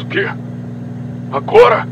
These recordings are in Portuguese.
O quê? Agora?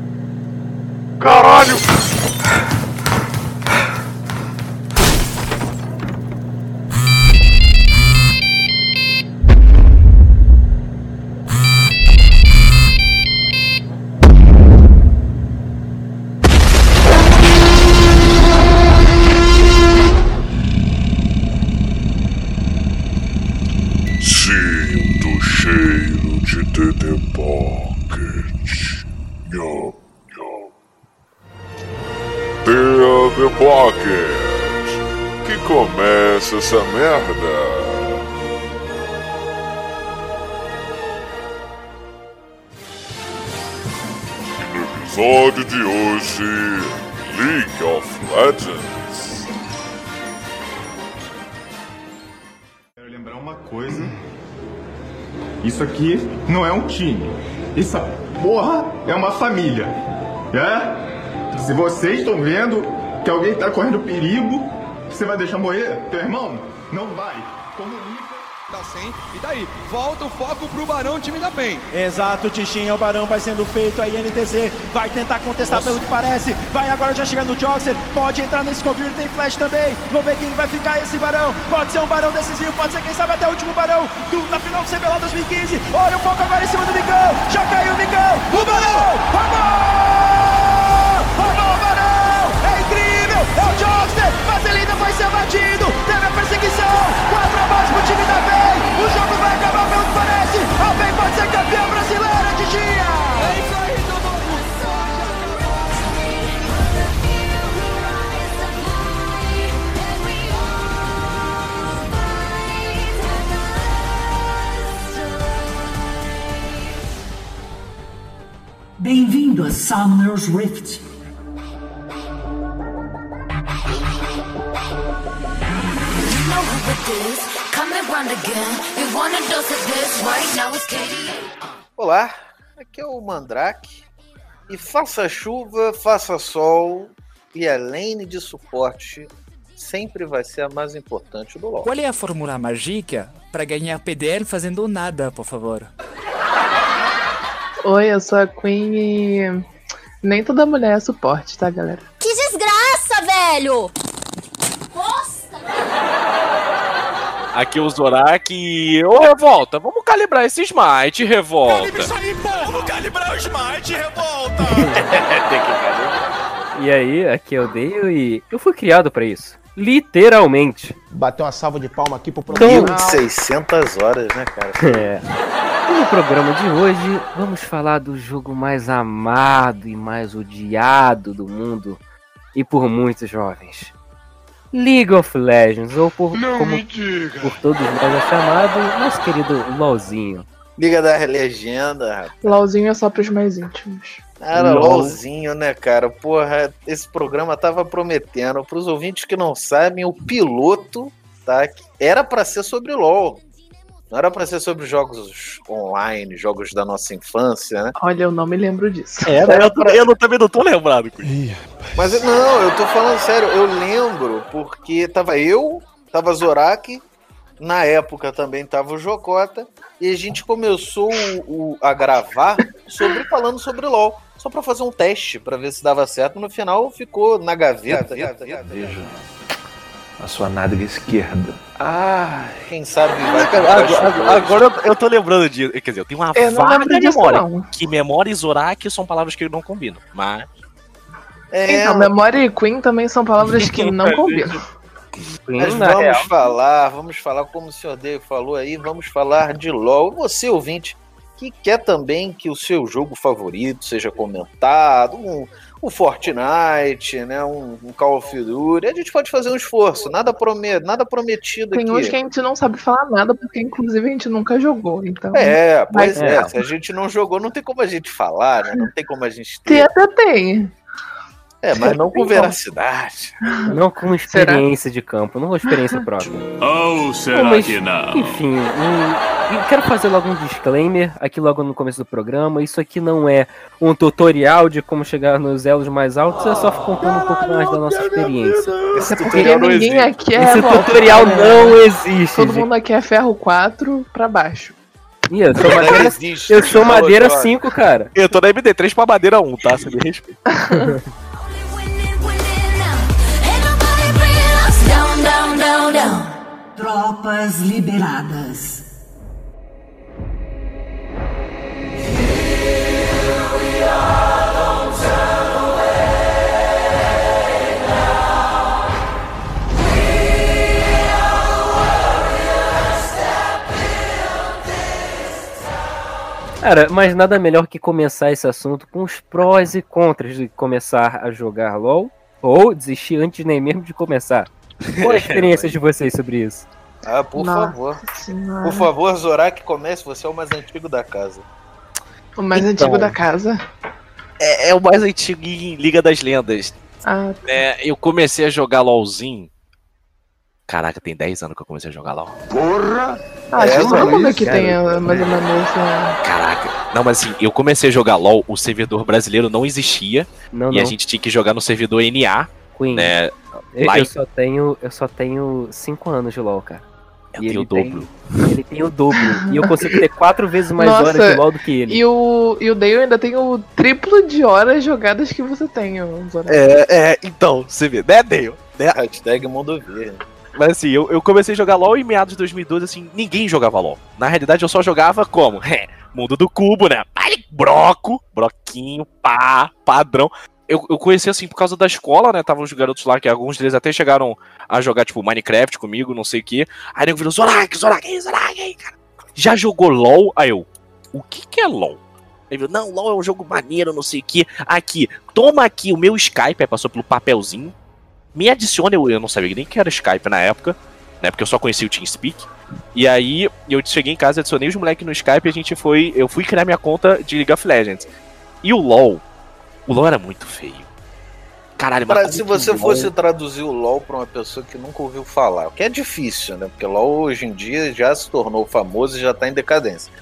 Episódio de hoje, League of Legends. Quero lembrar uma coisa. Isso aqui não é um time. Isso, porra, é uma família. É? Se vocês estão vendo que alguém tá correndo perigo, você vai deixar morrer? Teu irmão? Não vai. Tá sem, e daí? Volta o foco pro Barão, time da PEN. Exato, Tichinha, o Barão vai sendo feito aí, NTZ vai tentar contestar pelo que parece, vai agora já chegando no Joxer, pode entrar nesse convívio, tem flash também, vamos ver quem vai ficar esse Barão, pode ser um Barão decisivo, pode ser quem sabe até o último Barão do, na final do CBLOL 2015, olha o foco agora em cima do Micão, já caiu o Micão, o Barão, roubou, Joxer, mas ele ainda vai ser batido, teve a perseguição, 4 a mais pro time da PEN, o jogo vai acabar pelo que parece, a PEN pode ser campeã brasileira de dia. É isso aí, todo mundo. Bem-vindo a Summoner's Rift. Olá, aqui é o Mandrake. E faça chuva, faça sol, e a lane de suporte sempre vai ser a mais importante do LoL. Qual é a fórmula mágica para ganhar PDL fazendo nada, por favor? Oi, eu sou a Queen e nem toda mulher é suporte, tá, galera? Que desgraça, velho! Nossa! Aqui é o Zorak e. Ô, Revolta, vamos calibrar esse Smite, Revolta. Isso aí, pô! Vamos calibrar o Smite, revolta! Tem que calibrar. E aí, aqui é o Dale e eu fui criado pra isso. Literalmente. Bater uma salva de palma aqui pro Então- programa. 1600 horas, né, cara? É. E no programa de hoje, vamos falar do jogo mais amado e mais odiado do mundo e por muitos jovens. League of Legends, ou por, Não como por todos nós é chamado, nosso querido LOLzinho. Liga da Legenda, rapaz. LOLzinho é só pros mais íntimos. Era LOL. LOLzinho, né, cara? Porra, esse programa tava prometendo. Pros ouvintes que não sabem, o piloto, tá? Era pra ser sobre LOL. Não era pra ser sobre jogos online, jogos da nossa infância, né? Olha, eu não me lembro disso. Era, eu, eu não- também não tô lembrado isso. Mas eu- não, eu tô falando sério, eu lembro porque tava eu, tava Zorak, na época também tava o Jocota, e a gente começou o- o- a gravar sobre falando sobre LoL, só pra fazer um teste pra ver se dava certo. No final ficou na gaveta. Veja a sua nádega esquerda. Ah, Quem sabe vai Agora, agora- agora eu, tô lembrando disso. Quer dizer, eu tenho uma Eu não vaga memória. não. Que memória e Zorak são palavras que não combinam. Mas. É, Então, memória e Queen também são palavras que não combinam. Mas vamos real, falar, vamos falar, como o senhor Dave falou aí, vamos falar de LOL. Você, ouvinte, que quer também que o seu jogo favorito seja comentado, um, um Fortnite, né, um, um Call of Duty, a gente pode fazer um esforço, nada, promet, nada prometido Tem uns aqui. que a gente não sabe falar nada, porque inclusive a gente nunca jogou. Então, É, pois é, é. se a gente não jogou, não tem como a gente falar, né, não tem como a gente tem ter. até tem. É, mas não com Tem veracidade. não com experiência de campo, não com experiência própria. Ou será Bom, mas, que não? Enfim, um, eu quero fazer logo um disclaimer aqui logo no começo do programa. Isso aqui não é um tutorial de como chegar nos elos mais altos, é só contando um pouco mais da nossa experiência. Esse Porque tutorial não ninguém existe. aqui é. Esse volta, tutorial né? não existe. Todo gente. mundo aqui é ferro 4 pra baixo. Ih, eu sou madeira, existe. eu sou madeira Jorge. 5, cara. Eu tô na MD3 pra madeira 1, tá? Você me respeita. Tropas liberadas. Cara, mas nada melhor que começar esse assunto com os prós e contras de começar a jogar LOL ou desistir antes nem mesmo de começar. Qual a experiência de vocês sobre isso? Ah, por Nossa favor. Senhora. Por favor, Zorak, comece. Você é o mais antigo da casa. O mais Então. antigo da casa. É, é o mais antigo em Liga das Lendas. Ah, É, eu comecei a jogar LOLzinho. Caraca, tem 10 anos que eu comecei a jogar LOL. Porra! Ah É, acho que todo mas, mundo que cara, tem mais ou menos assim. Caraca. Não, mas assim, eu comecei a jogar LOL, o servidor brasileiro não existia. Não, e não. a gente tinha que jogar no servidor NA, Queen. né? Eu, eu só tenho, eu só tenho 5 anos de LoL, cara. Eu E tenho o ele tem- dobro. Ele tem o dobro. e eu consigo ter quatro vezes mais Nossa, horas de LoL do que ele. E o, e o Dale ainda tem o triplo de horas jogadas que você tem, ô, Zorak. É, é, então, você vê, né, Dale? Né? Hashtag Mundo Verde. Mas assim, eu, eu comecei a jogar LOL em meados de 2012, assim, ninguém jogava LOL. Na realidade, eu só jogava como? É, mundo do cubo, né? Broco, broquinho, pá, padrão. Eu, eu conheci assim por causa da escola, né? Tava os garotos lá, que alguns deles até chegaram a jogar, tipo, Minecraft comigo, não sei o quê. Aí nego virou Zorak, Zorak, Zorak, cara. Já jogou LOL? Aí eu, o que que é LOL? Ele virou, não, LOL é um jogo maneiro, não sei o quê. Aqui, toma aqui o meu Skype, aí passou pelo papelzinho. Me adiciona, eu, eu não sabia nem que era Skype na época, né? Porque eu só conhecia o TeamSpeak. E aí eu cheguei em casa, adicionei os moleques no Skype e a gente foi. Eu fui criar minha conta de League of Legends. E o LOL. O LOL era muito feio. Caralho, mas Pra, como se você LOL- fosse traduzir o LoL pra uma pessoa que nunca ouviu falar, o que é difícil, né? Porque LoL hoje em dia já se tornou famoso e já tá em decadência.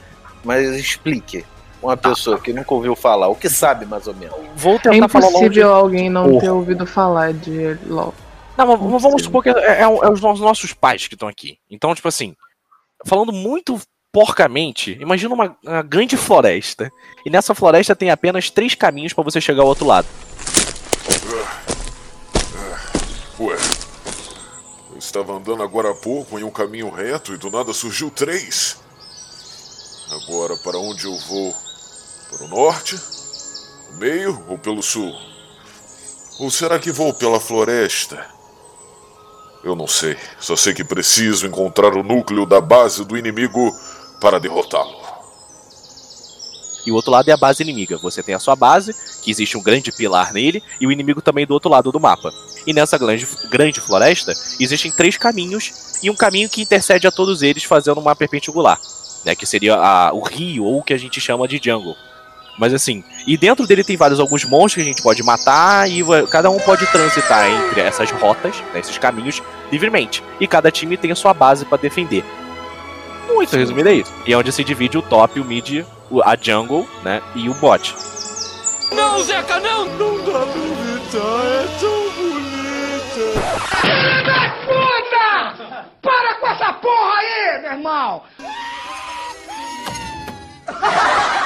Mas explique uma pessoa que nunca ouviu falar, o que sabe mais ou menos. Vou É tentar falar de... impossível alguém não Porra. ter ouvido falar de LOL. Não, mas vamos- vamos supor que é, é o- é os nos- nossos pais que estão aqui. Então, tipo assim, falando muito porcamente, imagina uma, uma grande floresta. E nessa floresta tem apenas três caminhos pra você chegar ao outro lado. Ué, eu estava andando agora há pouco em um caminho reto e do nada surgiu três. Agora, para onde eu vou? Para o norte? O meio ou pelo sul? Ou será que vou pela floresta? Eu não sei. Só sei que preciso encontrar o núcleo da base do inimigo para derrotá-lo. E o outro lado é a base inimiga. Você tem a sua base, que existe um grande pilar nele, e o inimigo também do outro lado do mapa. E nessa grande, grande floresta, existem três caminhos, e um caminho que intercede a todos eles fazendo uma perpendicular. Né, que seria a- o rio, ou o que a gente chama de jungle. Mas assim, e dentro dele tem vários alguns monstros que a gente pode matar, e cada um pode transitar entre essas rotas, né, esses caminhos, livremente. E cada time tem a sua base para defender. Muito resumido é isso. E é onde se divide o top, o mid, o- a jungle, né? E o bot. Não, Zeca, não! Não dá pra evitar, é tão bonita. Filha da puta! Para com essa porra aí, meu irmão!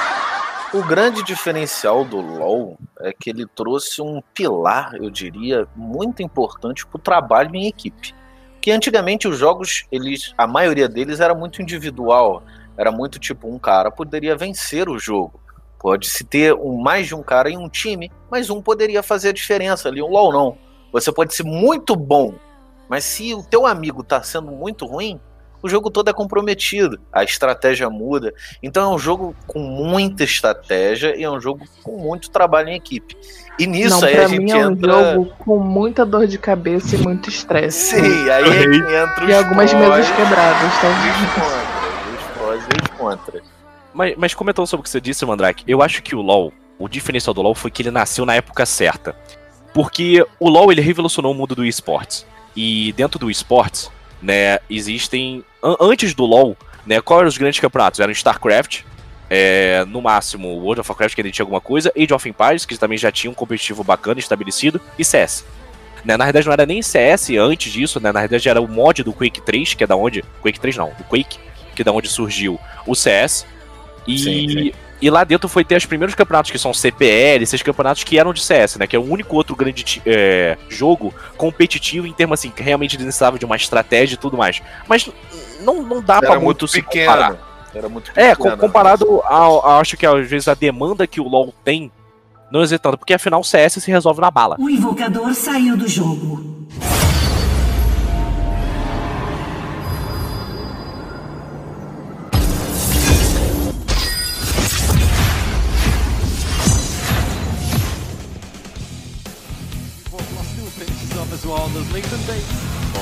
O grande diferencial do LoL é que ele trouxe um pilar, eu diria, muito importante para o trabalho em equipe. Que antigamente os jogos, eles, a maioria deles era muito individual, era muito tipo um cara poderia vencer o jogo. Pode-se ter um, mais de um cara em um time, mas um poderia fazer a diferença ali. Um LoL não. Você pode ser muito bom, mas se o teu amigo tá sendo muito ruim, o jogo todo é comprometido. A estratégia muda. Então é um jogo com muita estratégia e é um jogo com muito trabalho em equipe. E nisso não, aí pra a mim gente é um entra. jogo com muita dor de cabeça e muito estresse. Sim, aí é que entra os E algumas mesas quebradas, tá? os prós e os contras. Mas, mas comentando sobre o que você disse, Mandrake, eu acho que o LoL, o diferencial do LoL foi que ele nasceu na época certa. Porque o LoL ele revolucionou o mundo do esportes. E dentro do esportes, né, existem. an- antes do LoL, né, quais eram os grandes campeonatos? Eram StarCraft, é, no máximo World of Warcraft, que ainda tinha alguma coisa, Age of Empires, que também já tinha um competitivo bacana estabelecido, e CS. Né, na verdade não era nem CS antes disso, né, na verdade era o mod do Quake 3, que é da onde. Quake 3 não, do Quake, que é da onde surgiu o CS. E, Sim, sim. E lá dentro foi ter os primeiros campeonatos que são CPL, esses campeonatos que eram de CS, né? Que é o único outro grande é, jogo competitivo em termos assim, que realmente necessitava de uma estratégia e tudo mais. Mas não, não dá pra Era muito muito se pequeno. comparar. Era muito É, pequeno. com- comparado ao, ao- acho que às vezes a demanda que o LoL tem, não tanto, porque afinal o CS se resolve na bala. O invocador saiu do jogo.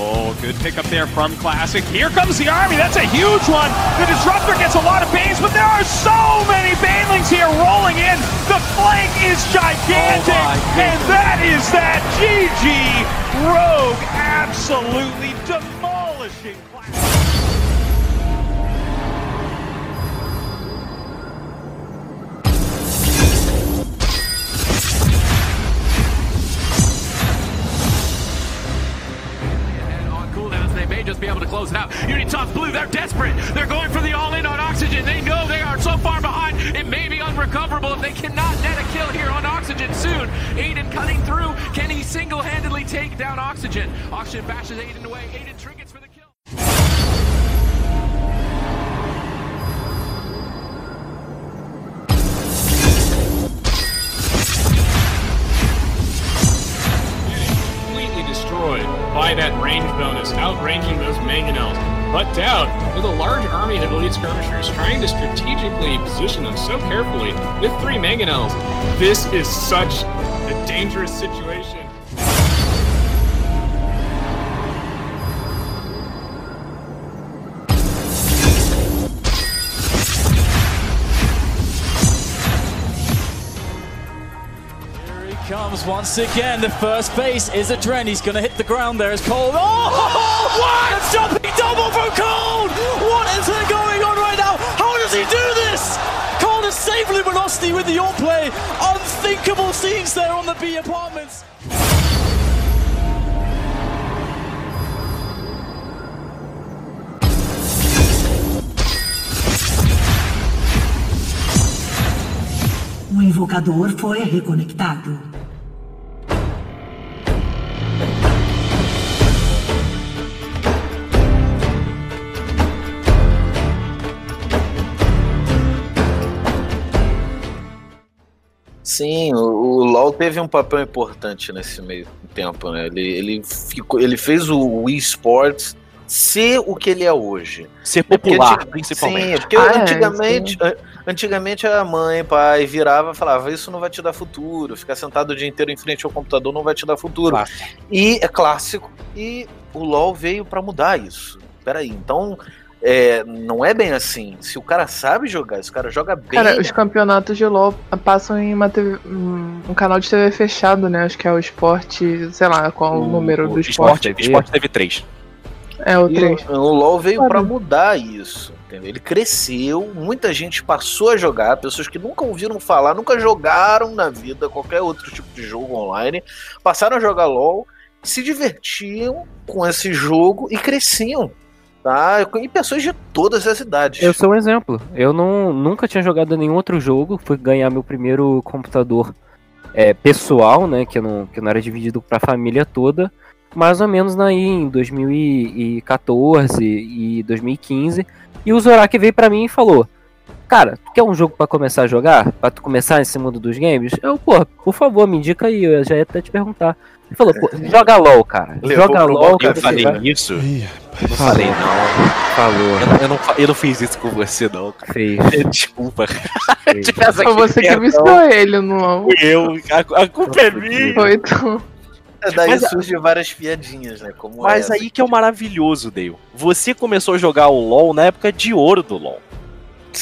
Oh, good pickup there from Classic. Here comes the Army. That's a huge one. The Disruptor gets a lot of Banes, but there are so many Banelings here rolling in. The flank is gigantic. and that is that GG Rogue absolutely demolishing Classic. Single-handedly take down Oxygen? Oxygen bashes Aiden away. Aiden trinkets for the kill. completely destroyed by that range bonus, outranging those mangonels. But Dowd, with a large army of elite skirmishers trying to strategically position them so carefully with three mangonels, this is such a dangerous situation. Comes once again. The first base is a Dren. He's going to hit the ground there as Cold. Oh, oh, oh, oh, what? A jumping double from Cold. What is going on right now? How does he do this? Cold is safely velocity with the all play. Unthinkable scenes there on the B apartments. O invocador foi reconectado. Sim, o, o LoL teve um papel importante nesse meio tempo, né? Ele, ele, ficou, ele fez o Wii Sports ser o que ele é hoje. Ser porque popular, antig- principalmente. Sim, porque Ah, é, antigamente, an- antigamente a mãe, pai virava e falava: Isso não vai te dar futuro. Ficar sentado o dia inteiro em frente ao computador não vai te dar futuro. E é clássico. E o LoL veio pra mudar isso. Peraí, então. É, não é bem assim. Se o cara sabe jogar, se o cara joga bem. Cara, os campeonatos de LoL passam em uma TV um, canal de TV fechado, né? Acho que é o esporte, sei lá qual o, número do esporte. Esporte, esporte teve três. É o E 3. O, o LoL veio pra mudar isso. Entendeu? Ele cresceu, muita gente passou a jogar, pessoas que nunca ouviram falar, nunca jogaram na vida qualquer outro tipo de jogo online, passaram a jogar LoL, se divertiam com esse jogo e cresciam. Tá? E pessoas de todas as idades. Eu sou um exemplo. Eu não, nunca tinha jogado nenhum outro jogo. Fui ganhar meu primeiro computador é, pessoal, né? Que não, que não era dividido pra família toda. Mais ou menos aí em 2014 e 2015. E o Zorak veio pra mim e falou: Cara, tu quer um jogo pra começar a jogar? Pra tu começar nesse mundo dos games? Eu, pô, por favor, me indica aí. Eu já ia até te perguntar. Ele falou, pô, joga LOL, cara. Levou joga LOL. Eu falei vai- isso? Eu não falei, não. Falou. Eu não, eu, não, eu não fiz isso com você, não. cara. Fez. Desculpa. Foi você que viciou ele no LoL. Fui eu. A, a culpa é minha. Foi tu. É, Daí Mas- surgem várias piadinhas, né? Como Mas essa. aí que é o maravilhoso, Dale. Você começou a jogar o LoL na época de ouro do LoL.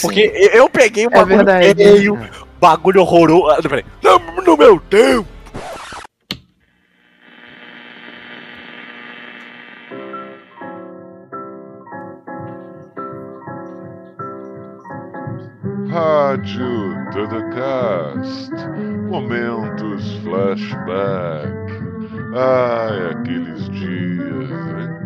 Porque eu peguei o É bagulho verdade. feio, bagulho horroroso. Ah. No, no meu tempo. Rádio Dudacast. Momentos flashback. Ai, aqueles dias, hein?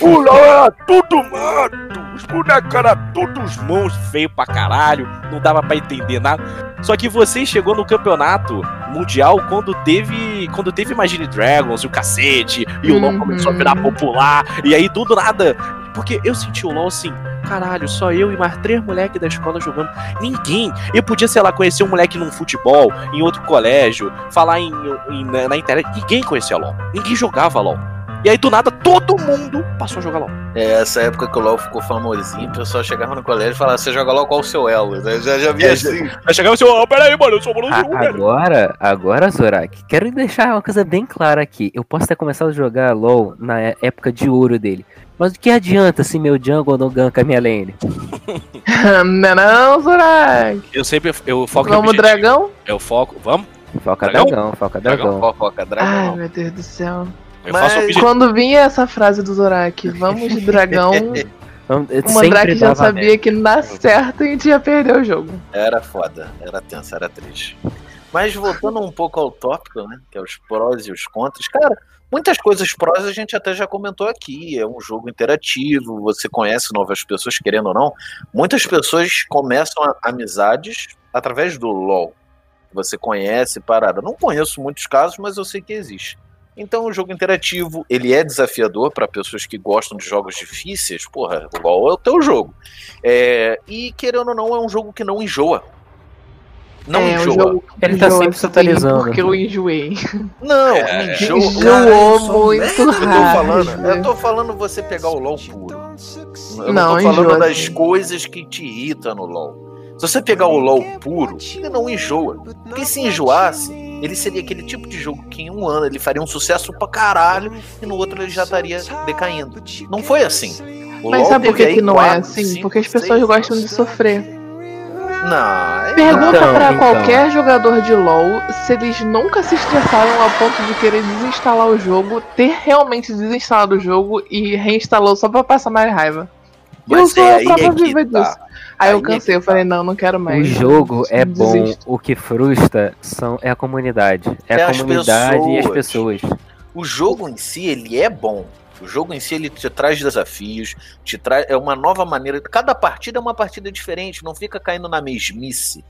O LoL era tudo mato. Os bonecos eram todos mãos feio pra caralho, não dava pra entender nada. Só que você chegou no campeonato mundial quando teve. Quando teve Imagine Dragons e o cacete, e o LoL Uhum. começou a virar popular, e aí tudo nada. Porque eu senti o LoL assim, caralho, só eu e mais três moleques da escola jogando. Ninguém. Eu podia, sei lá, conhecer um moleque num futebol, em outro colégio, falar em, em- na, na internet. Ninguém conhecia LoL. Ninguém jogava LoL. E aí, do nada, todo mundo passou a jogar LoL. É, essa época que o LoL ficou famosinho, o pessoal chegava no colégio e falava, você joga LoL qual o seu elo? Eu já, já vi É, assim. Aí chegava assim, ó, peraí, mano, eu sou o Bruno A- Júnior, velho. agora, agora, Zorak, quero deixar uma coisa bem clara aqui. Eu posso ter começado a jogar LoL na é- época de ouro dele. Mas o que adianta se meu jungle não ganka a minha lane? não, não, Zorak. Eu sempre eu foco Vamos, dragão? Eu foco. Vamos? Foca Dragão? dragão, foca dragão. Fofoca, Ai, meu Deus do céu. Eu faço objetivo. Quando vinha essa frase do Zorak, vamos de dragão, o Mandrake já sabia que na certa a gente ia perder o jogo. Era foda, era tenso, era triste. Mas voltando um pouco ao tópico, né? Que é os prós e os contras. Cara, muitas coisas prós a gente até já comentou aqui. É um jogo interativo, você conhece novas pessoas, querendo ou não. Muitas pessoas começam a- amizades através do LoL. Você conhece, parada. Não conheço muitos casos, mas eu sei que existe. Então, o jogo interativo, ele é desafiador para pessoas que gostam de jogos difíceis. Porra, o LoL é o teu jogo. É, e, querendo ou não, é um jogo que não enjoa. Não é, enjoa. o jogo Ele tá enjoa sempre se também, atualizando. Porque eu enjoei. Não, É, não enjoa. enjoou Cara, eu sou- muito eu tô rápido. falando, eu tô falando você pegar o LoL puro. Eu não, Não, tô falando enjoa, das sim. coisas que te irritam no LoL. Se você pegar o LoL puro, ele não enjoa. Porque se enjoasse, ele seria aquele tipo de jogo que em um ano ele faria um sucesso pra caralho e no outro ele já estaria decaindo. Não foi assim. O Mas LoL sabe por que, que não é quatro, assim? cinco, Porque as pessoas seis gostam de sofrer. Não, é- Pergunta Então, pra então. qualquer jogador de LoL se eles nunca se estressaram ao ponto de querer desinstalar o jogo, ter realmente desinstalado o jogo e reinstalou só pra passar mais raiva. eu Mas sou é a prova é viva tá. disso. Aí, Aí eu é cansei, eu falei, não, não quero O mais. jogo é bom, Desisto. o que frustra são, é a comunidade. É, É a comunidade e as pessoas. pessoas. O jogo em si, ele é bom. O jogo em si, ele te traz desafios, te traz é uma nova maneira. Cada partida é uma partida diferente, não fica caindo na mesmice.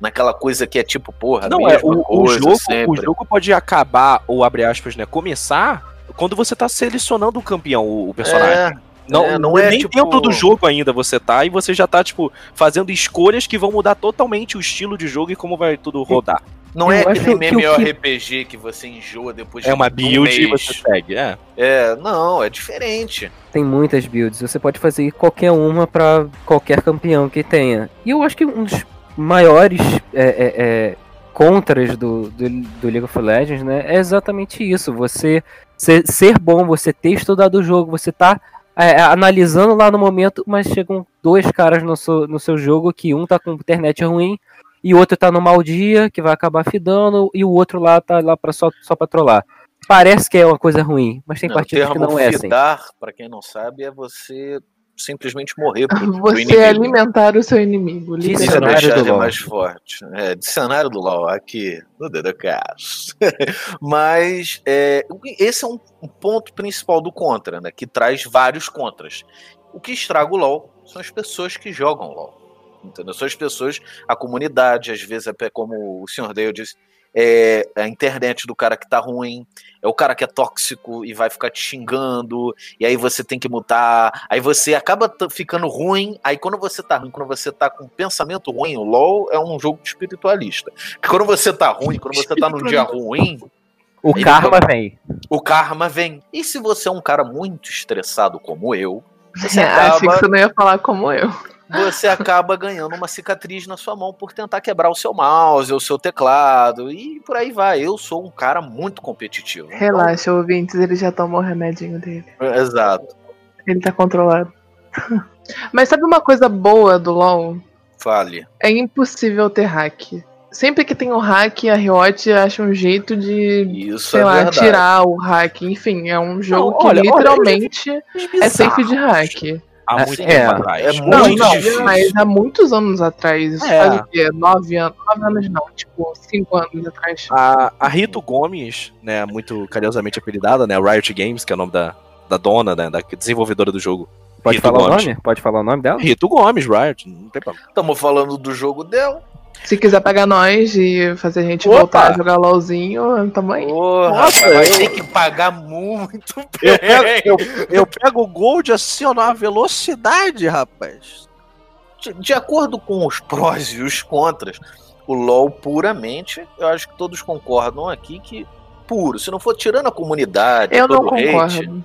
Naquela coisa que é tipo, porra, Não, é, mesma o, o coisa jogo, o sempre. jogo pode acabar, ou abre aspas, né? Começar quando você tá selecionando o campeão, o, o personagem. É, Não, é, não é, nem tipo- dentro do jogo ainda você tá, e você já tá, tipo, fazendo escolhas que vão mudar totalmente o estilo de jogo e como vai tudo rodar. Não Eu é que acho nem que o que- MMORPG que você enjoa depois É uma de build um e você segue, é. É, não, é diferente. Tem muitas builds, você pode fazer qualquer uma pra qualquer campeão que tenha. E eu acho que um dos maiores é, é, é, contras do, do, do League of Legends, né, é exatamente isso. Você ser, ser bom, você ter estudado o jogo, você tá é, analisando lá no momento, mas chegam dois caras no seu, no seu jogo que um tá com internet ruim e o outro tá no mau dia, que vai acabar fidando, e o outro lá tá lá pra só, só pra trollar. Parece que é uma coisa ruim, mas tem Não, partidas que não é assim. fidar, pra quem não sabe, é você simplesmente morrer pro, pro Você inimigo. alimentar o seu inimigo, é deixar do LoL. mais forte. É, dicionário do LoL, aqui, no Dedocast. Mas é, esse é um, ponto principal do contra, né? Que traz vários contras. O que estraga o LoL são as pessoas que jogam LoL. Entendeu? São as pessoas, a comunidade, às vezes, é como o senhor Dale disse, é a internet do cara que tá ruim, é o cara que é tóxico e vai ficar te xingando, e aí você tem que mudar, aí você acaba ficando ruim, aí quando você tá ruim, quando você tá com pensamento ruim, o LoL é um jogo espiritualista. Quando você tá ruim, quando você tá num dia ruim, O karma vem. o karma vem. E se você é um cara muito estressado como eu, você É, achei que acaba, você não ia falar como eu. Você acaba ganhando uma cicatriz na sua mão por tentar quebrar o seu mouse, o seu teclado e por aí vai. Eu sou um cara muito competitivo. Então, Relaxa, ouvintes, ele já tomou o remedinho dele. exato. Ele tá controlado. Mas sabe uma coisa boa do LoL? Fale. É impossível ter hack. Sempre que tem um hack, a Riot acha um jeito de, Isso sei é lá, verdade. tirar o hack. Enfim, é um jogo Não, que olha, olha, literalmente é safe de hack. Há É, muito é. tempo atrás. É Não, muito não, mas há muitos anos atrás. Isso É. faz o quê? Nove anos? Nove anos não, tipo, cinco anos atrás. A, a Rito Gomes, né, muito carinhosamente apelidada, né, Riot Games, que é o nome da, da dona, né, da desenvolvedora do jogo, Pode Rito falar Gomes. o nome? Pode falar o nome dela? Rito Gomes, Riot, não tem problema. Estamos falando do jogo dela. Se quiser pegar nós e fazer a gente Opa! voltar a jogar LOLzinho, tamo aí. Porra, Nossa, vai eu- ter que pagar muito Eu pego, eu, eu pego o Gold assim, ó, numa velocidade, rapaz. De, de acordo com os prós e os contras, o LoL puramente, eu acho que todos concordam aqui que puro. Se não for tirando a comunidade, Eu não todo o hate, concordo.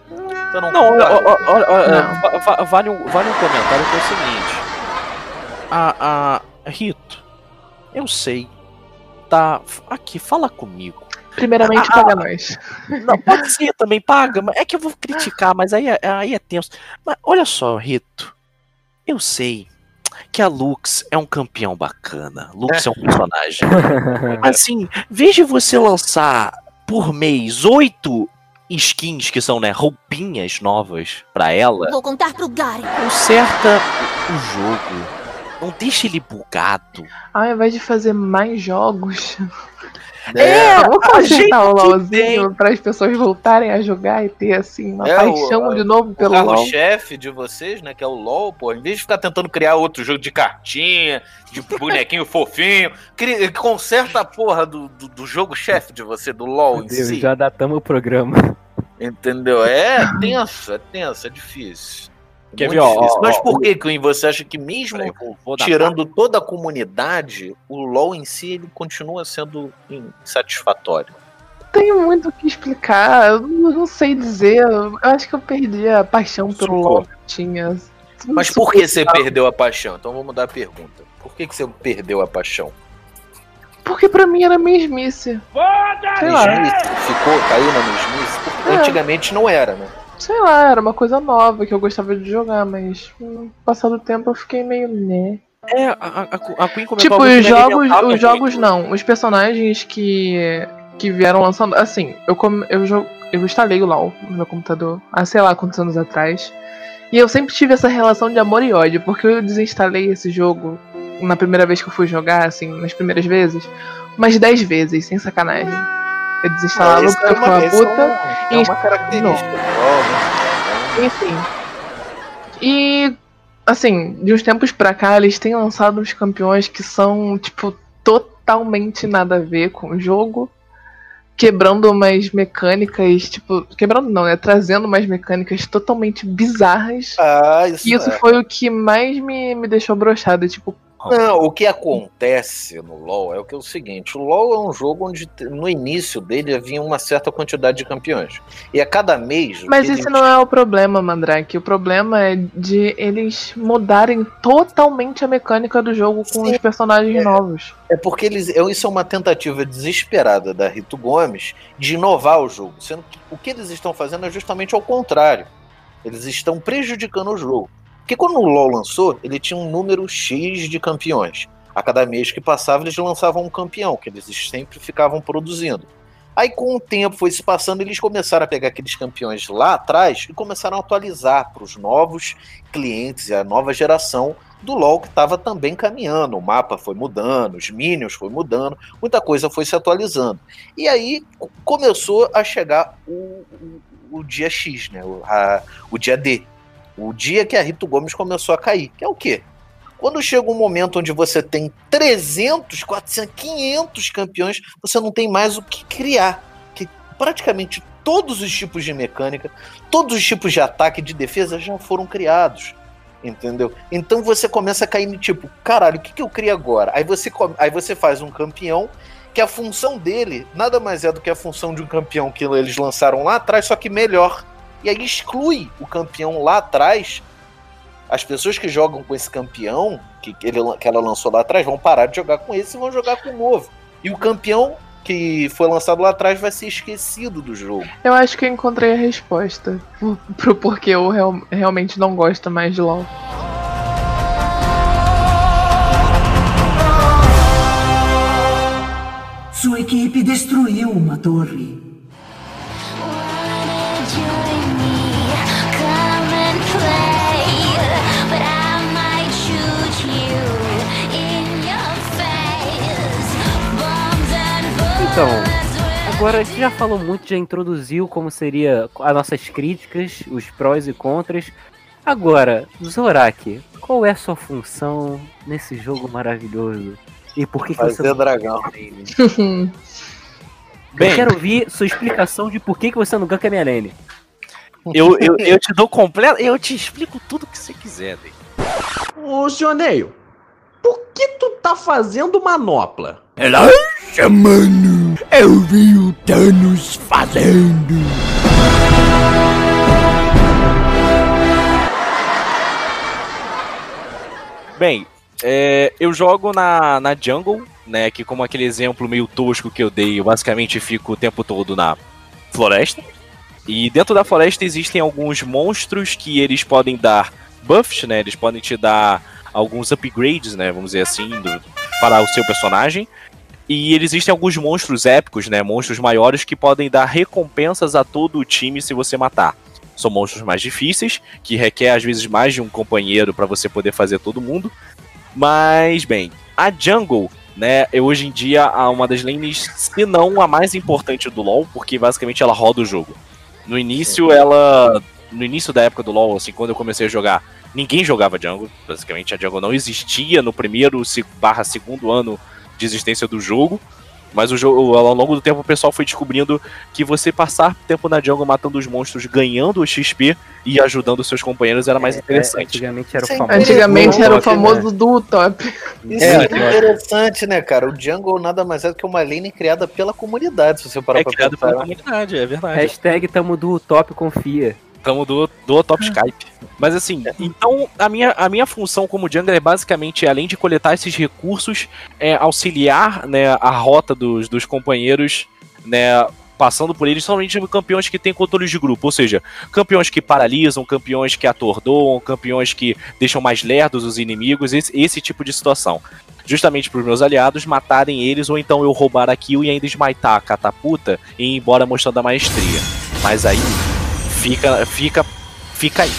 você não, Não, Não. va- vale, um, vale um comentário que é o seguinte. A, a Rito, eu sei. Tá. Aqui, fala comigo. Primeiramente, Ah, paga nós. Não, pode ser também, paga. mas É que eu vou criticar, mas aí é, aí é tenso. Mas olha só, Rito. Eu sei que a Lux é um campeão bacana. Lux é um personagem. Assim, veja você lançar por mês oito skins que são, né, roupinhas novas pra ela. Vou contar pro Garen. Conserta o jogo. Não deixa ele bugado. Ao invés de fazer mais jogos. É, gente consertar o que LOLzinho para as pessoas voltarem a jogar e ter assim uma É, paixão o- de novo O pelo LOL. carro-chefe de vocês, né, que é o LoL, pô, em vez de ficar tentando criar outro jogo de cartinha, de bonequinho fofinho, cri- conserta a porra do, do, do jogo-chefe de você, do LoL Meu em Deus, si. já datamos o programa. Entendeu? É tenso, é tenso, é difícil. Quer Muito ver, ó, ó, Mas por que, Queen, você acha que mesmo Peraí, vou- vou dar- tirando toda a comunidade, o LoL em si ele continua sendo insatisfatório? Tenho muito o que explicar, eu não sei dizer. Eu acho que eu perdi a paixão pelo LOL que eu tinha. Mas por que você perdeu a paixão? Então vamos mudar a pergunta. Por que, que você perdeu a paixão? Porque pra mim era mesmice. Sei lá. Mesmice? Ficou, caiu na mesmice? Porque É. antigamente não era, né? Sei lá, era uma coisa nova que eu gostava de jogar, mas no passar do tempo eu fiquei meio né. É, a, a, a Queen comentou Tipo, os jogos, os jogos muito. não, os personagens que que vieram lançando, assim, eu come, eu jo- eu instalei o LoL no meu computador há sei lá quantos anos atrás. E eu sempre tive essa relação de amor e ódio, porque eu desinstalei esse jogo na primeira vez que eu fui jogar, assim, nas primeiras vezes, umas 10 vezes, sem sacanagem. Eu desinstalava porque eu é uma- é puta uma- é e uma característica né? enfim. E assim, de uns tempos pra cá, eles têm lançado uns campeões que são, tipo, totalmente nada a ver com o jogo. Quebrando umas mecânicas, tipo, quebrando não, né? Trazendo umas mecânicas totalmente bizarras. Ah, isso, e isso é. foi o que mais me, me deixou broxado. Tipo, Não, o que acontece no LoL é o que é o seguinte: o LoL é um jogo onde no início dele havia uma certa quantidade de campeões. E a cada mês. Mas isso eles- não é o problema, Mandrake. O problema é de eles mudarem totalmente a mecânica do jogo com os personagens novos. É porque eles, é- isso é uma tentativa desesperada da Rito Gomes de inovar o jogo. Sendo que o que eles estão fazendo é justamente ao contrário. Eles estão prejudicando o jogo. Porque quando o LoL lançou, ele tinha um número X de campeões. A cada mês que passava, eles lançavam um campeão, que eles sempre ficavam produzindo. Aí, com o tempo foi se passando, eles começaram a pegar aqueles campeões lá atrás e começaram a atualizar para os novos clientes e a nova geração do LoL que estava também caminhando. O mapa foi mudando, os minions foi mudando, muita coisa foi se atualizando. E aí co- começou a chegar o, o, o dia X, né? O, a- o dia D. O dia que a Rito Gomes começou a cair. Que é o quê? Quando chega um momento onde você tem 300, 400, 500 campeões, você não tem mais o que criar. Que praticamente todos os tipos de mecânica, todos os tipos de ataque de defesa já foram criados. Entendeu? Então você começa a cair no tipo, caralho, o que, que eu crio agora? Aí você, aí você faz um campeão que a função dele nada mais é do que a função de um campeão que eles lançaram lá atrás, só que melhor. E aí exclui o campeão lá atrás. As pessoas que jogam com esse campeão, que, ele, que ela lançou lá atrás, vão parar de jogar com esse e vão jogar com o novo. E o campeão que foi lançado lá atrás vai ser esquecido do jogo. Eu acho que eu encontrei a resposta pro- pro porquê eu real- realmente não gosto mais de LoL. Sua equipe destruiu uma torre. Então, agora a gente já falou muito, já introduziu como seria as nossas críticas, os prós e contras. Agora, Zorak, qual é a sua função nesse jogo maravilhoso? E por que, que você não dragão. Eu quero ouvir sua explicação de por que, que você não ganka a minha lane. Eu, eu, eu te dou completo. Eu te explico tudo que você quiser, Day. Ô, Sioneio, por que tu tá fazendo manopla? Relaxa, mano. Eu vi o Thanos fazendo. Bem, é, eu jogo na, na jungle, né? Que como aquele exemplo meio tosco que eu dei, eu basicamente fico o tempo todo na floresta. E dentro da floresta existem alguns monstros que eles podem dar buffs, né? Eles podem te dar alguns upgrades, né? Vamos dizer assim, do- para o seu personagem. E existem alguns monstros épicos, né? Monstros maiores que podem dar recompensas a todo o time se você matar. São monstros mais difíceis, que requer às vezes mais de um companheiro para você poder fazer todo mundo. Mas, bem, a jungle, né, é hoje em dia uma das lanes, se não a mais importante do LoL, porque basicamente ela roda o jogo. No início, ela. No início da época do LoL, assim, quando eu comecei a jogar, ninguém jogava jungle. Basicamente, a jungle não existia no primeiro barra segundo ano de existência do jogo. Mas o jogo, ao longo do tempo, o pessoal foi descobrindo que você passar tempo na jungle matando os monstros, ganhando o XP e ajudando seus companheiros era mais interessante. Antigamente era o famoso- Antigamente era o Top, né? famoso duo top. Isso É, é, interessante, né, cara? O Jungle nada mais é do que uma lane criada pela comunidade, se você parar É pra pensar. pela comunidade, é verdade. Hashtag tamo do top confia. Tamo do, do top Skype. Mas assim, então a minha, a minha função como jungler é basicamente, além de coletar esses recursos, é auxiliar né, a rota dos, dos companheiros, né? Passando por eles, somente campeões que têm controles de grupo, ou seja, campeões que paralisam, campeões que atordoam, campeões que deixam mais lerdos os inimigos, esse, esse tipo de situação. Justamente para os meus aliados matarem eles, ou então eu roubar a kill e ainda esmaitar a catapulta e ir embora mostrando a maestria. Mas aí fica, fica, fica aí.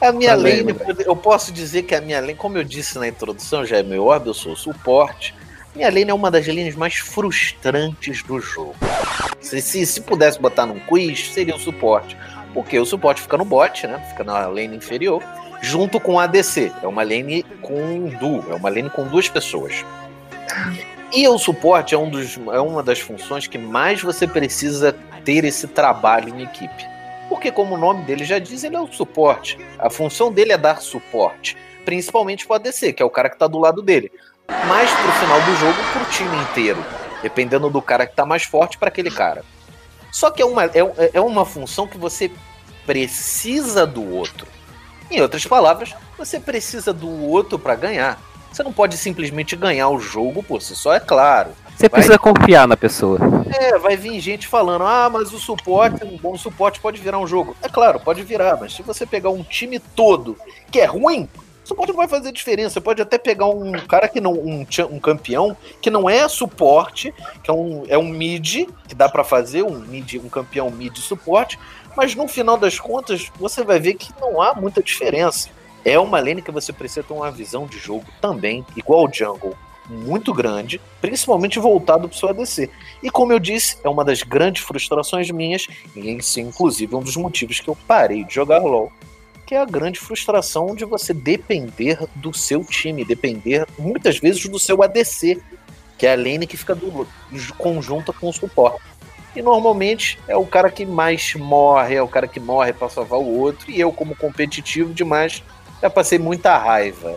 A minha lane, eu posso dizer que a minha lane, como eu disse na introdução, já é meu orbe, eu sou suporte. Minha lane é uma das lanes mais frustrantes do jogo. Se, se, se pudesse botar num quiz, seria o suporte. Porque o suporte fica no bot, né? Fica na lane inferior, junto com a ADC. É uma lane com duo, é uma lane com duas pessoas. E o suporte é, um dos, é uma das funções que mais você precisa ter esse trabalho em equipe. Porque, como o nome dele já diz, ele é o suporte. A função dele é dar suporte. Principalmente para ADC, que é o cara que está do lado dele. Mas pro final do jogo, pro time inteiro. Dependendo do cara que tá mais forte para aquele cara. Só que é uma, é, é uma função que você precisa do outro. Em outras palavras, você precisa do outro para ganhar. Você não pode simplesmente ganhar o jogo por si só, é claro. Você Vai- precisa confiar na pessoa. é, vai vir gente falando, ah, mas o suporte, um bom suporte pode virar um jogo. É claro, pode virar, mas se você pegar um time todo que é ruim, o suporte não vai fazer diferença. Você pode até pegar um cara que não, um, um campeão que não é suporte, que é um, é um mid, que dá pra fazer um mid, um campeão mid suporte, mas no final das contas você vai ver que não há muita diferença. É uma lane que você precisa ter uma visão de jogo também, igual o jungle, muito grande, principalmente voltado para o seu ADC. E como eu disse, é uma das grandes frustrações minhas, e esse é inclusive um dos motivos que eu parei de jogar LoL, que é a grande frustração de você depender do seu time, depender muitas vezes do seu ADC, que é a lane que fica do, conjunta com o suporte. E normalmente é o cara que mais morre, é o cara que morre para salvar o outro, e eu, como competitivo demais, já passei muita raiva.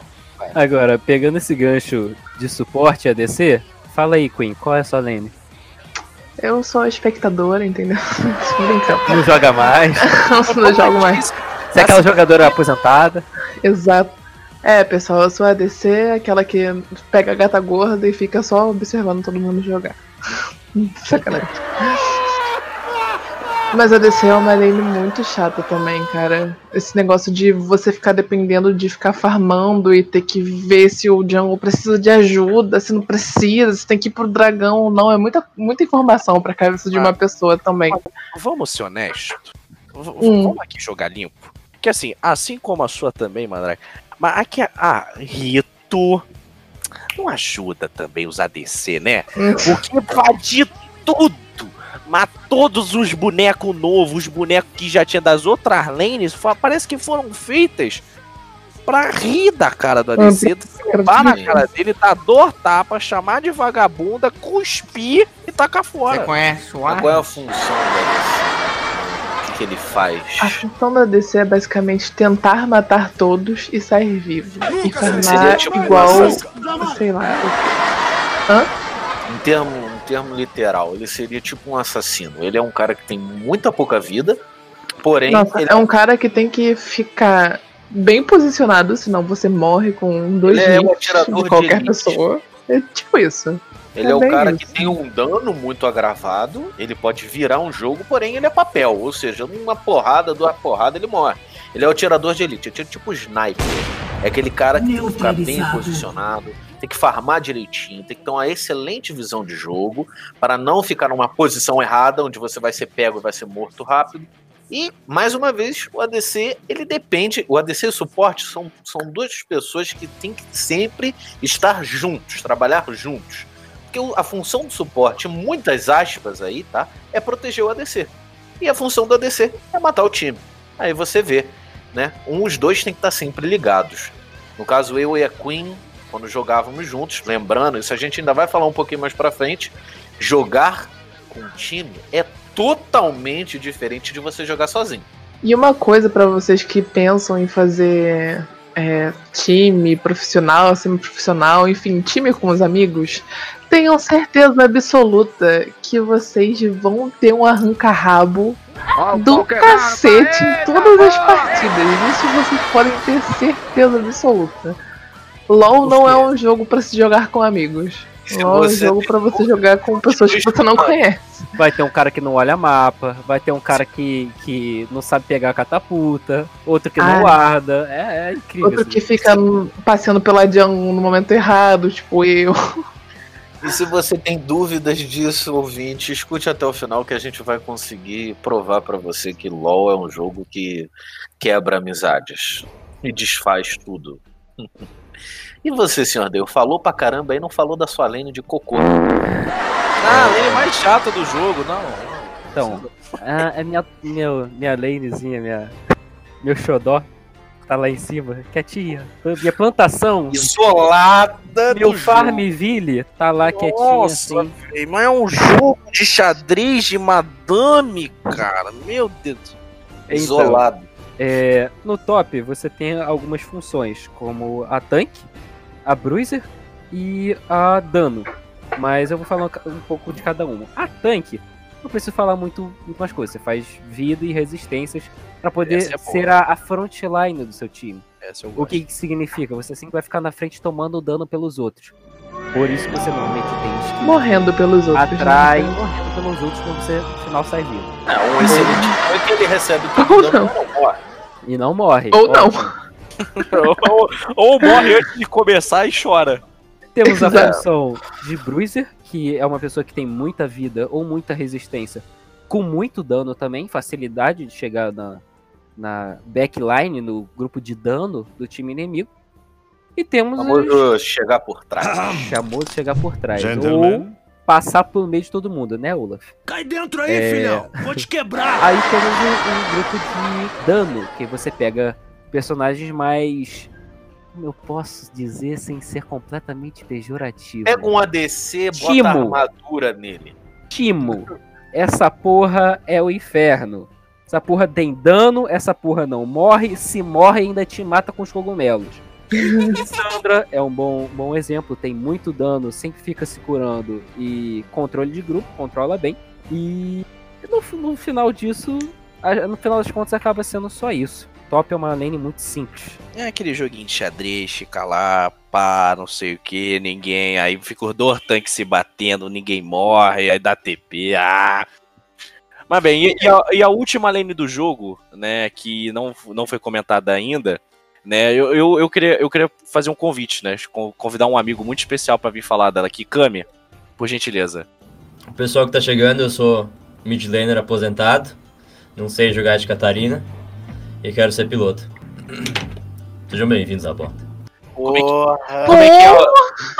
Agora, pegando esse gancho de suporte ADC, fala aí, Queen, qual é a sua lane? Eu sou espectadora, entendeu? Não joga mais? não jogo mais. Você é aquela jogadora aposentada? Exato. É, pessoal, eu sou a ADC, aquela que pega a gata gorda e fica só observando todo mundo jogar. Sacanagem. Mas a DC é uma lane muito chata também, cara. Esse negócio de você ficar dependendo de ficar farmando e ter que ver se o jungle precisa de ajuda, se não precisa, se tem que ir pro dragão ou não. É muita, muita informação pra cabeça de uma pessoa também. Vamos ser honestos. V- Hum. Vamos aqui jogar limpo. Que assim, assim como a sua também, Mandrake. Mas aqui a ah, Rito não ajuda também os ADC, né? Hum. Porque vai de tudo. Mas todos os bonecos novos, os bonecos que já tinha das outras lanes, parece que foram feitas pra rir da cara do ADC, trepar na cara dele, dar dor tapa, chamar de vagabunda, cuspir e tacar fora. Você conhece o Qual é a função dele? O que, que ele faz? A função da DC é basicamente tentar matar todos e sair vivo. E Seria farmar tipo igual. Sei lá. Hã? Em termo, em termo literal, ele seria tipo um assassino. Ele é um cara que tem muita pouca vida, porém. Nossa, ele é um cara que tem que ficar bem posicionado, senão você morre com dois Ele é um atirador de de qualquer elite. pessoa. É tipo isso. Ele é, o bem cara isso. que tem um dano muito agravado, ele pode virar um jogo, porém ele é papel, ou seja, numa porrada, duas porradas ele morre. Ele é o tirador de elite, é tipo sniper. É aquele cara que tem que ficar bem posicionado, tem que farmar direitinho, tem que ter uma excelente visão de jogo para não ficar numa posição errada onde você vai ser pego e vai ser morto rápido. E, mais uma vez, o ADC, ele depende. O ADC e o suporte são, são duas pessoas que têm que sempre estar juntos, trabalhar juntos. Porque a função do suporte, muitas aspas aí, tá? É proteger o ADC. E a função do ADC é matar o time. Aí você vê, né? Um, os dois têm que estar sempre ligados. No caso, eu e a Queen, quando jogávamos juntos, lembrando, isso a gente ainda vai falar um pouquinho mais pra frente, jogar com time é totalmente diferente de você jogar sozinho. E uma coisa pra vocês que pensam em fazer é, time profissional, semi-profissional, enfim, time com os amigos, tenham certeza absoluta que vocês vão ter um arranca-rabo do cacete em todas as partidas. Isso vocês podem ter certeza absoluta. LOL não é um jogo pra se jogar com amigos. Se LOL é um jogo pra você jogar com pessoas que você não conhece. Vai ter um cara que não olha mapa, vai ter um cara que, que não sabe pegar a catapulta, outro que Ah. não guarda. É, é incrível. Outro que fica passeando pela jungle no momento errado, tipo eu. E se você tem dúvidas disso, ouvinte, escute até o final que a gente vai conseguir provar pra você que LoL é um jogo que quebra amizades e desfaz tudo. E você, senhor Deu, falou pra caramba aí, não falou da sua lane de cocô. Ah, a lane mais chata do jogo, não. Então, ah, é minha, meu, minha lanezinha, minha, meu xodó, tá lá em cima, quietinha. Minha plantação. Isolada Meu do Farmville tá lá quietinha Nossa, assim. velho, mas é um jogo de xadrez de madame, cara. Meu Deus. Então, é, no top você tem algumas funções, como a tanque, a bruiser e a dano. Mas eu vou falar um pouco de cada uma. A tanque, não preciso falar muito, muito mais coisas. Você faz vida e resistências pra poder é ser a, a frontline do seu time. O que, que significa? Você sempre vai ficar na frente tomando dano pelos outros. Por isso que você normalmente tem skills Morrendo pelos outros. né? Atrai, morrendo pelos outros quando você no final sai vivo. Excelente é que ele recebe todo o dano, não morre. E não morre. Ou não. Ou, ou morre antes de começar e chora. Temos a função de Bruiser, que é uma pessoa que tem muita vida ou muita resistência, com muito dano também, facilidade de chegar na, na backline, no grupo de dano do time inimigo. E temos Famoso chegar por trás. famoso chegar por trás. Gentlemen. Ou passar pelo meio de todo mundo, né, Olaf? Cai dentro aí, É. filhão. Vou te quebrar. Aí temos um, um grupo de dano, que você pega personagens mais. Como eu posso dizer sem ser completamente pejorativo? Pega um ADC, bota Timo. armadura nele. Timo. Essa porra é o inferno. Essa porra tem dano, essa porra não morre, se morre ainda te mata com os cogumelos. Sandra é um bom, bom exemplo, tem muito dano, sempre fica se curando e controle de grupo, controla bem. E no, no final disso, no final das contas acaba sendo só isso. Top é uma lane muito simples. É aquele joguinho de xadrez, fica lá, pá, não sei o que, ninguém. Aí fica os dois tanques se batendo, ninguém morre, aí dá TP, ah. Mas bem, e, e a, e a última lane do jogo, né, que não, não foi comentada ainda, né, eu, eu, eu, queria, eu queria fazer um convite, né, con- convidar um amigo muito especial pra vir falar dela aqui, Kami, por gentileza. O pessoal que tá chegando, eu sou mid laner aposentado, não sei jogar de Catarina e quero ser piloto. Sejam bem-vindos à porta. Como é que, como é que é?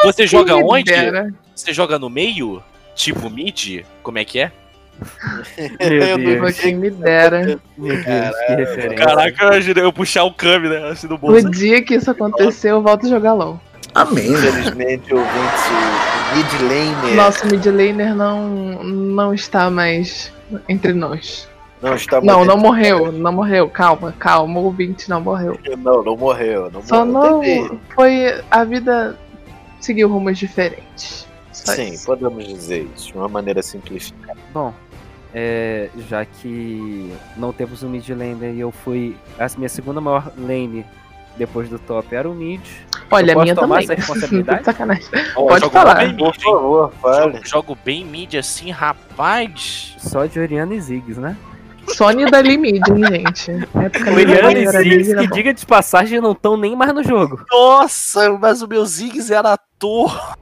Você joga me onde? dera. Você joga no meio? Tipo mid? Como é que é? Meu Deus. Quem me dera. Meu Deus, que referência. Caraca, eu imaginei eu puxar o Kami, né? Assim no O bolso. dia que isso acontecer, eu volto a jogar LOL. Amém. Infelizmente, ouvintes, o mid laner Nosso mid laner não, não está mais entre nós. Não está Não, não morreu, não morreu. Calma, calma, o ouvinte não morreu. Não, não morreu. Não Só morreu. não. Teve- Foi. A vida seguiu rumos diferentes. Só Sim, isso. podemos dizer isso de uma maneira simplificada. Bom, é, já que não temos um mid laner e eu fui. A minha segunda maior lane depois do top era o mid. Olha, eu a minha tomar também. essa responsabilidade? Sacanagem. Ó, Pode falar. bem mid, Por favor, fale. Jogo, jogo bem mid assim, rapaz. Só de Oriana e Ziggs, né? Sony da Limid, hein, gente. Oriana Limid e Ziggs, que diga de passagem, não estão nem mais no jogo. Nossa, mas o meu Ziggs era ator.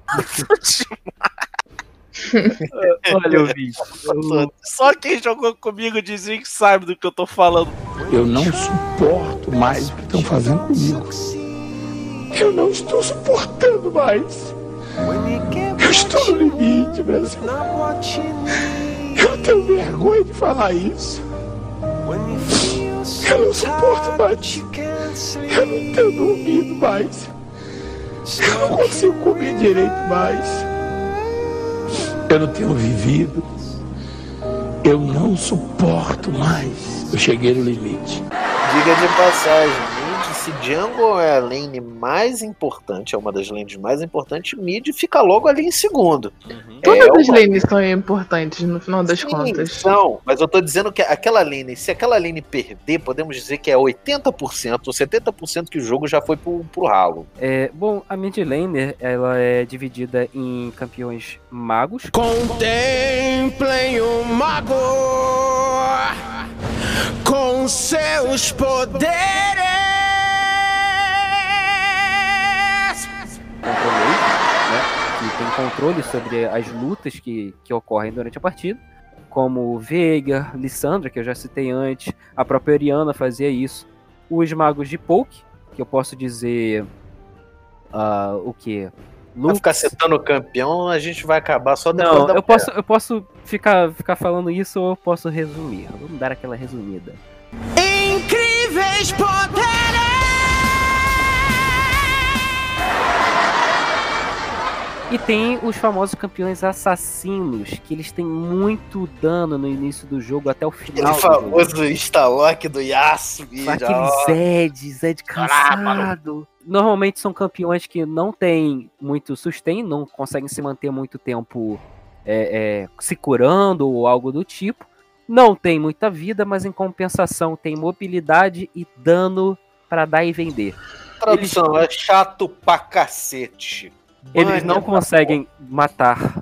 Olha o vídeo. Só quem jogou comigo de Ziggs sabe do que eu tô falando. Eu não suporto mais o que estão fazendo comigo. Eu não estou suportando mais. Eu estou no limite, Brasil. Eu tenho vergonha de falar isso. Eu não suporto mais. Eu não tenho dormido mais. Eu não consigo comer direito mais. Eu não tenho vivido. Eu não suporto mais. Eu cheguei no limite. Diga de passagem, se Jungle é a lane mais importante, é uma das lanes mais importantes, mid fica logo ali em segundo. Todas É as uma- lanes são importantes no final das Sim, contas. São, mas eu tô dizendo que aquela lane, se aquela lane perder, podemos dizer que é 80% ou 70% que o jogo já foi pro, pro ralo. É, bom, a mid laner ela é dividida em campeões magos. Contemplem o mago com seus poderes. Controlei, né, que tem controle sobre as lutas que, que ocorrem durante a partida, como Veiga, Lissandra, que eu já citei antes, a própria Oriana fazia isso, os magos de Poke, que eu posso dizer ah, o que? Vai ficar setando o campeão, a gente vai acabar só depois Não, da eu posso, eu posso ficar, ficar falando isso ou eu posso resumir. Vamos dar aquela resumida. Incríveis poderes. E tem os famosos campeões assassinos, que eles têm muito dano no início do jogo até o final. Jogo. famoso Instalock do Yasuo. Aquele. Zed, Zed cansado. Normalmente são campeões que não têm muito sustain, não conseguem se manter muito tempo é, é, se curando ou algo do tipo. Não tem muita vida, mas em compensação tem mobilidade e dano para dar e vender. Tradução, é chato pra cacete. Eles não pra conseguem matar,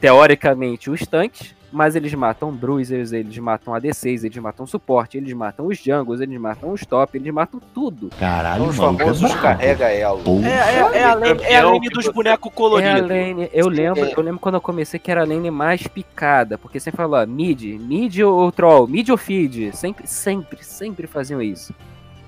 teoricamente, os tanques, mas eles matam bruisers, eles matam ADCs, eles matam suporte, eles matam os jungles, eles matam os top, eles matam tudo. Caralho, Os famosos carrega ela. É, é, é a lane, é a lane dos bonecos É a coloridos. lane, eu lembro, É. eu lembro quando eu comecei que era a lane mais picada, porque sempre falava mid, mid ou troll, mid ou feed, sempre, sempre, sempre faziam isso.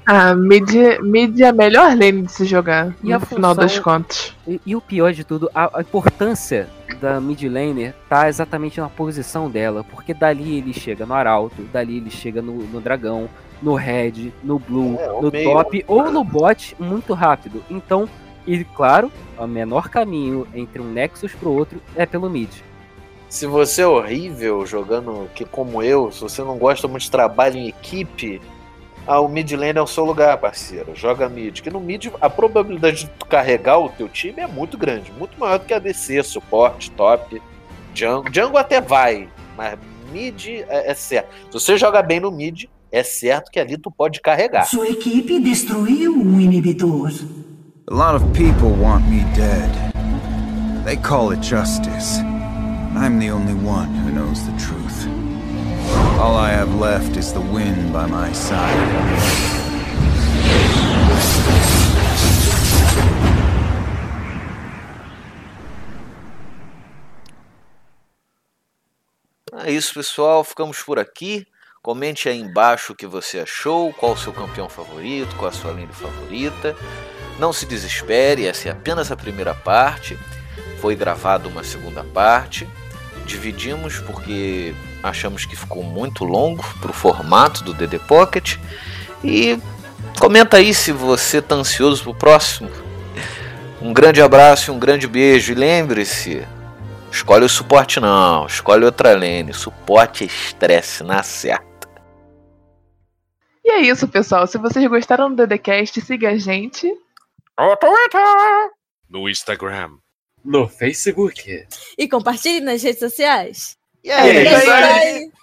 Ah, mid, mid é a melhor lane de se jogar, E no a final função- das contas. E, e o pior de tudo, a, a importância da mid laner tá exatamente na posição dela, porque dali ele chega no arauto, dali ele chega no, no dragão, no red, no blue, É, no meio. top ou no bot muito rápido. Então, e claro, o menor caminho entre um Nexus pro outro é pelo mid. Se você é horrível jogando que como eu, se você não gosta muito de trabalho em equipe, ah, o mid lane é o seu lugar, parceiro. Joga mid. Que no mid a probabilidade de tu carregar o teu time é muito grande, muito maior do que a DC, suporte, top, jungle. Jungle até vai, mas mid é, é certo. Se você joga bem no mid, é certo que ali tu pode carregar. Sua equipe destruiu um inibidor. A lot of people want me dead. They call it justice. I'm the only one who knows the truth. All I have left is the wind by my side. É isso, pessoal. Ficamos por aqui. Comente aí embaixo o que você achou, qual o seu campeão favorito, qual a sua lane favorita. Não se desespere, essa é apenas a primeira parte. Foi gravada uma segunda parte. dividimos porque achamos que ficou muito longo pro formato do DD Pocket. E comenta aí se você tá ansioso pro próximo. Um grande abraço e um grande beijo. E lembre-se, escolhe o suporte não, escolhe outra lane. Suporte é estresse, na certa. E é isso, pessoal. Se vocês gostaram do DDCast, siga a gente. No Twitter. No Instagram. No Facebook. E compartilhe nas redes sociais. E aí? É isso aí.